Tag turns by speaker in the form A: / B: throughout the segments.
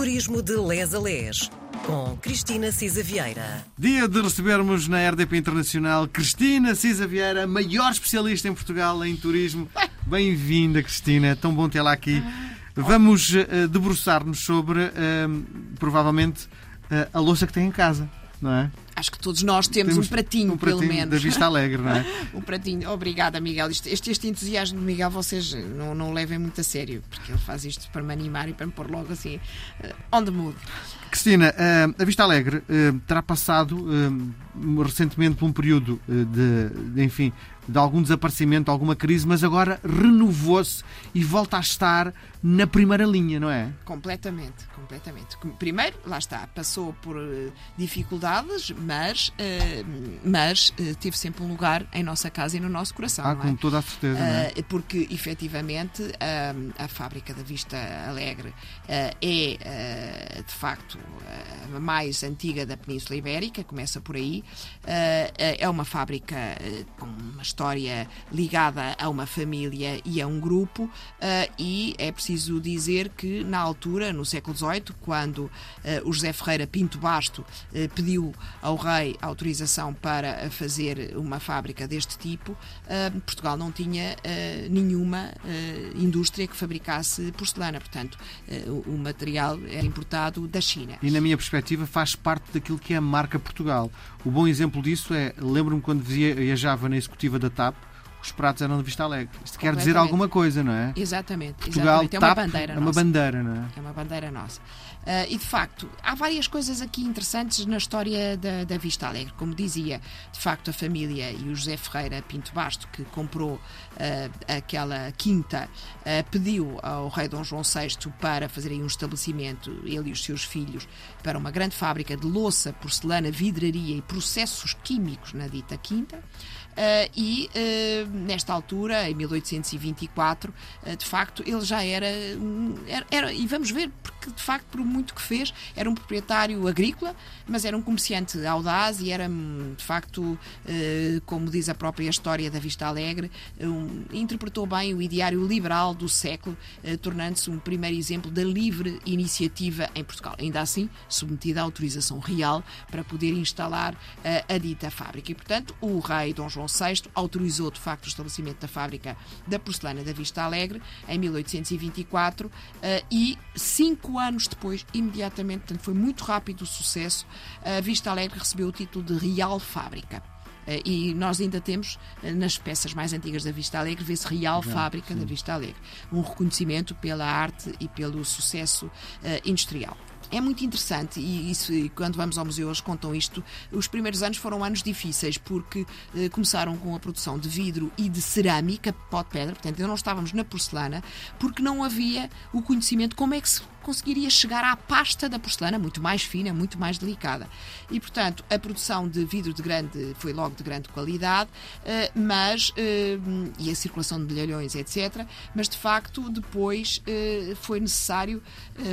A: Turismo de Les a Les, com Cristina Cisa Vieira.
B: Dia de recebermos na RDP Internacional Cristina Cisa Vieira, maior especialista em Portugal em turismo. Bem-vinda, Cristina, é tão bom tê-la aqui. Vamos uh, debruçar-nos sobre, uh, provavelmente, uh, a louça que tem em casa, não é?
C: Acho que todos nós temos, temos um, pratinho,
B: um pratinho,
C: pelo menos.
B: Da Vista Alegre, não é?
C: um pratinho. Obrigada, Miguel. Este, este entusiasmo do Miguel vocês não, não levem muito a sério, porque ele faz isto para me animar e para me pôr logo assim uh, on the mood.
B: Cristina, a Vista Alegre terá passado recentemente por um período de, de, enfim, de algum desaparecimento, alguma crise, mas agora renovou-se e volta a estar na primeira linha, não é?
C: Completamente, completamente. Primeiro, lá está, passou por dificuldades, mas, uh, mas uh, teve sempre um lugar em nossa casa e no nosso coração.
B: Ah,
C: é?
B: com toda a certeza. É?
C: Porque, efetivamente, a fábrica da Vista Alegre é, de facto, a mais antiga da Península Ibérica, começa por aí. é uma fábrica com uma história ligada a uma família e a um grupo, e é preciso dizer que, na altura, no século XVIII, quando o José Ferreira Pinto Basto pediu ao rei autorização para fazer uma fábrica deste tipo, uh, Portugal não tinha uh, nenhuma uh, indústria que fabricasse porcelana. Portanto, o material era importado da China.
B: E, na minha perspectiva, faz parte daquilo que é a marca Portugal. O bom exemplo disso é, lembro-me quando viajava na executiva da TAP, os pratos eram de Vista Alegre. Isto quer dizer alguma coisa, não é?
C: Exatamente.
B: Portugal,
C: exatamente.
B: É uma bandeira É uma bandeira, não é?
C: É uma bandeira nossa. Uh, e de facto, há várias coisas aqui interessantes na história da, da, Vista Alegre. Como dizia, de facto, a família e o José Ferreira Pinto Basto, que comprou uh, aquela quinta, uh, pediu ao rei Dom João VI para fazerem um estabelecimento, ele e os seus filhos, para uma grande fábrica de louça, porcelana, vidraria e processos químicos na dita quinta. E nesta altura, em 1824, uh, de facto, ele já era, era, era, E vamos ver, porque de facto, por muito que fez, era um proprietário agrícola, mas era um comerciante audaz e era, de facto, como diz a própria história da Vista Alegre, um, interpretou bem o ideário liberal do século, tornando-se um primeiro exemplo da livre iniciativa em Portugal. Ainda assim, submetida à autorização real para poder instalar a dita fábrica. E, portanto, o rei Dom João VI autorizou de facto o estabelecimento da fábrica da porcelana da Vista Alegre em 1824 eh, e cinco anos depois, imediatamente, portanto foi muito rápido o sucesso, a Vista Alegre recebeu o título de Real Fábrica. Eh, e nós ainda temos, eh, nas peças mais antigas da Vista Alegre, vê-se Real Fábrica sim. da Vista Alegre. Um reconhecimento pela arte e pelo sucesso uh, industrial. É muito interessante e, isso, e quando vamos ao museu eles contam isto. Os primeiros anos foram anos difíceis porque eh, começaram com a produção de vidro e de cerâmica, pó de pedra, portanto, não estávamos na porcelana, porque não havia o conhecimento como é que se conseguiria chegar à pasta da porcelana, muito mais fina, muito mais delicada. E, portanto, a produção de vidro de grande foi logo de grande qualidade, eh, mas eh, e a circulação de bilhões, etc. Mas, de facto, depois eh, foi necessário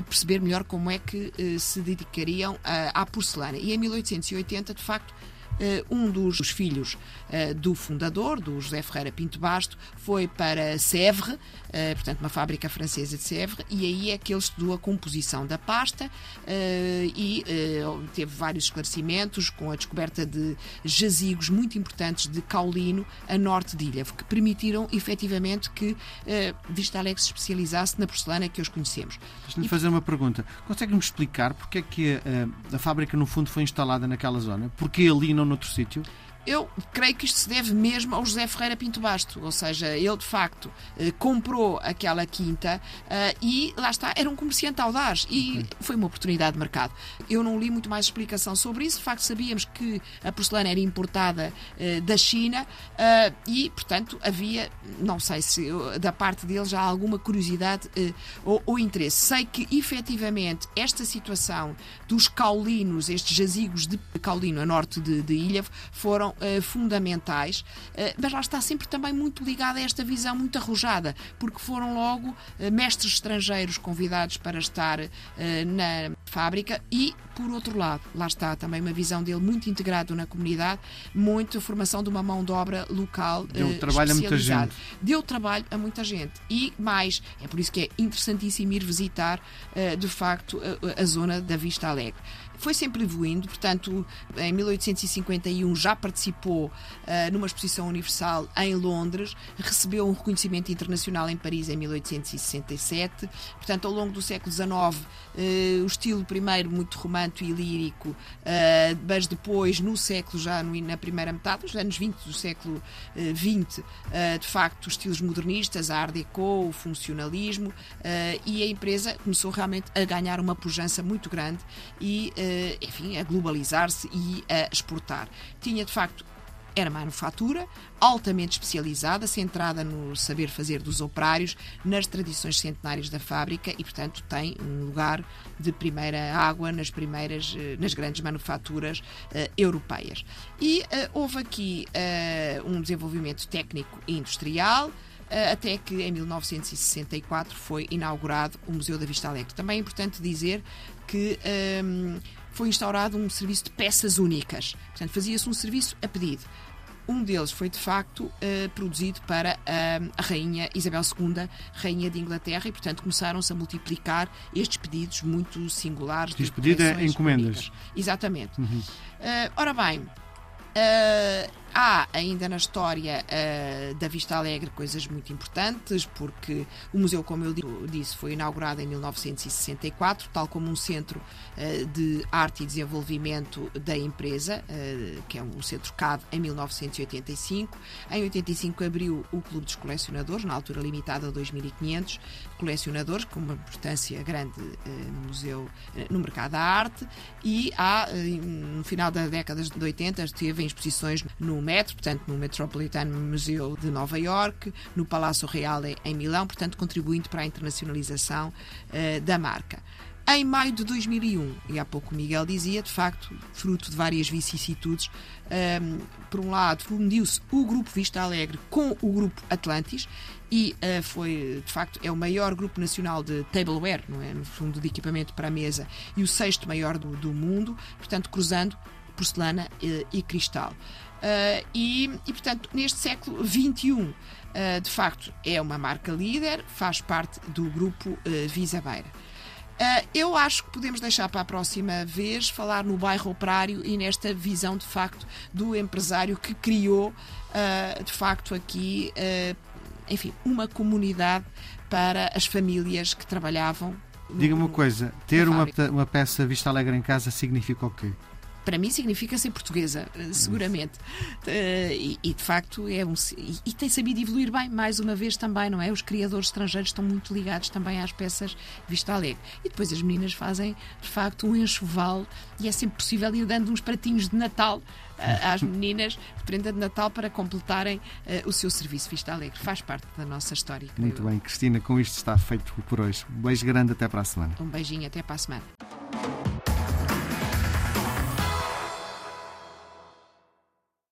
C: perceber melhor como é que se dedicariam à porcelana. E em 1880, de facto, um dos filhos uh, do fundador, do José Ferreira Pinto Basto, foi para Sèvres, uh, portanto, uma fábrica francesa de Sèvres, e aí é que ele estudou a composição da pasta e teve vários esclarecimentos com a descoberta de jazigos muito importantes de caulino a norte de Ilha, que permitiram efetivamente que Vista Alegre se especializasse na porcelana que hoje conhecemos.
B: Deixa-me fazer uma pergunta. Consegue-me explicar porque é que a, a fábrica, no fundo, foi instalada naquela zona? Porque ali não noutro sítio?
C: Eu creio que isto se deve mesmo ao José Ferreira Pinto Basto, ou seja, ele de facto eh, comprou aquela quinta eh, e lá está, era um comerciante audaz e foi uma oportunidade de mercado. Eu não li muito mais explicação sobre isso, de facto sabíamos que a porcelana era importada eh, da China e, portanto, havia, não sei se da parte dele já há alguma curiosidade ou, ou interesse. Sei que efetivamente esta situação dos caulinos, estes jazigos de caulino a norte de, de Ilha, foram uh, fundamentais, uh, mas lá está sempre também muito ligada a esta visão muito arrojada, porque foram logo uh, mestres estrangeiros convidados para estar na fábrica e, por outro lado, lá está também uma visão dele muito integrado na comunidade, muito a formação de uma mão de obra local
B: Deu
C: eh,
B: trabalho a muita gente.
C: Deu trabalho a muita gente. E mais, é por isso que é interessantíssimo ir visitar, eh, de facto, a, a zona da Vista Alegre. Foi sempre evoluindo, portanto, em 1851 já participou eh, numa exposição universal em Londres, recebeu um reconhecimento internacional em Paris em 1867. Portanto, ao longo do século XIX, eh, o estilo primeiro muito romântico e lírico, eh, mas depois, no século já na primeira metade, nos anos 20 do século XX, eh, de facto, os estilos modernistas, a Art Deco, o funcionalismo, e a empresa começou realmente a ganhar uma pujança muito grande e, enfim, a globalizar-se e a exportar. Tinha, de facto, era manufatura altamente especializada, centrada no saber fazer dos operários, nas tradições centenárias da fábrica e, portanto, tem um lugar de primeira água nas primeiras, eh, nas grandes manufaturas eh, europeias. E eh, houve aqui eh, um desenvolvimento técnico e industrial. Eh, Até que em 1964 foi inaugurado o Museu da Vista Alegre. Também é importante dizer que ehm, foi instaurado um serviço de peças únicas. Portanto, fazia-se um serviço a pedido. Um deles foi, de facto, eh, produzido para ah, a Rainha Isabel II, Rainha de Inglaterra, e, portanto, começaram-se a multiplicar estes pedidos muito singulares. De
B: pedido é encomendas.
C: únicas. Exatamente. Ah, ora bem, há ainda na história ah, da Vista Alegre coisas muito importantes, porque o museu, como eu di- disse, foi inaugurado em 1964, tal como um centro ah, de arte e desenvolvimento da empresa, ah, que é o Centro CAD, em 1985. Em 85 abriu o Clube dos Colecionadores, na altura limitada a 2.500 colecionadores, com uma importância grande no museu, no mercado da arte, e há, no final da década de 80, esteve em exposições no Metro, portanto, no Metropolitan Museum de Nova York, no Palácio Real em Milão, portanto, contribuindo para a internacionalização eh, da marca. Em maio de 2001, e há pouco o Miguel dizia, de facto, fruto de várias vicissitudes, ehm, por um lado, fundiu-se o Grupo Vista Alegre com o Grupo Atlantis e eh, foi, de facto, é o maior grupo nacional de tableware, não é? no fundo, de equipamento para a mesa, e o sexto maior do, do mundo, portanto, cruzando porcelana eh, e cristal. Ah, e, e, portanto, neste século XXI, ah, de facto, é uma marca líder, faz parte do grupo ah, Visa Beira. Ah, eu acho que podemos deixar para a próxima vez falar no bairro operário e nesta visão, de facto, do empresário que criou, ah, de facto, aqui, ah, enfim, uma comunidade para as famílias que trabalhavam. no-
B: Diga-me uma coisa, ter uma, uma peça Vista Alegre em casa significa o quê?
C: Para mim significa ser portuguesa, eh, seguramente. Eh, E, e, de facto é um e, e tem sabido evoluir bem, mais uma vez também, não é? Os criadores estrangeiros estão muito ligados também às peças Vista Alegre. E depois as meninas fazem de facto um enxoval e é sempre possível ir dando uns pratinhos de Natal eh, às meninas de prenda de Natal para completarem eh, o seu serviço Vista Alegre. Faz parte da nossa história.
B: Muito
C: eu.
B: bem, Cristina, com isto está feito por hoje. Um beijo grande, até para a semana.
C: Um beijinho, até para a semana.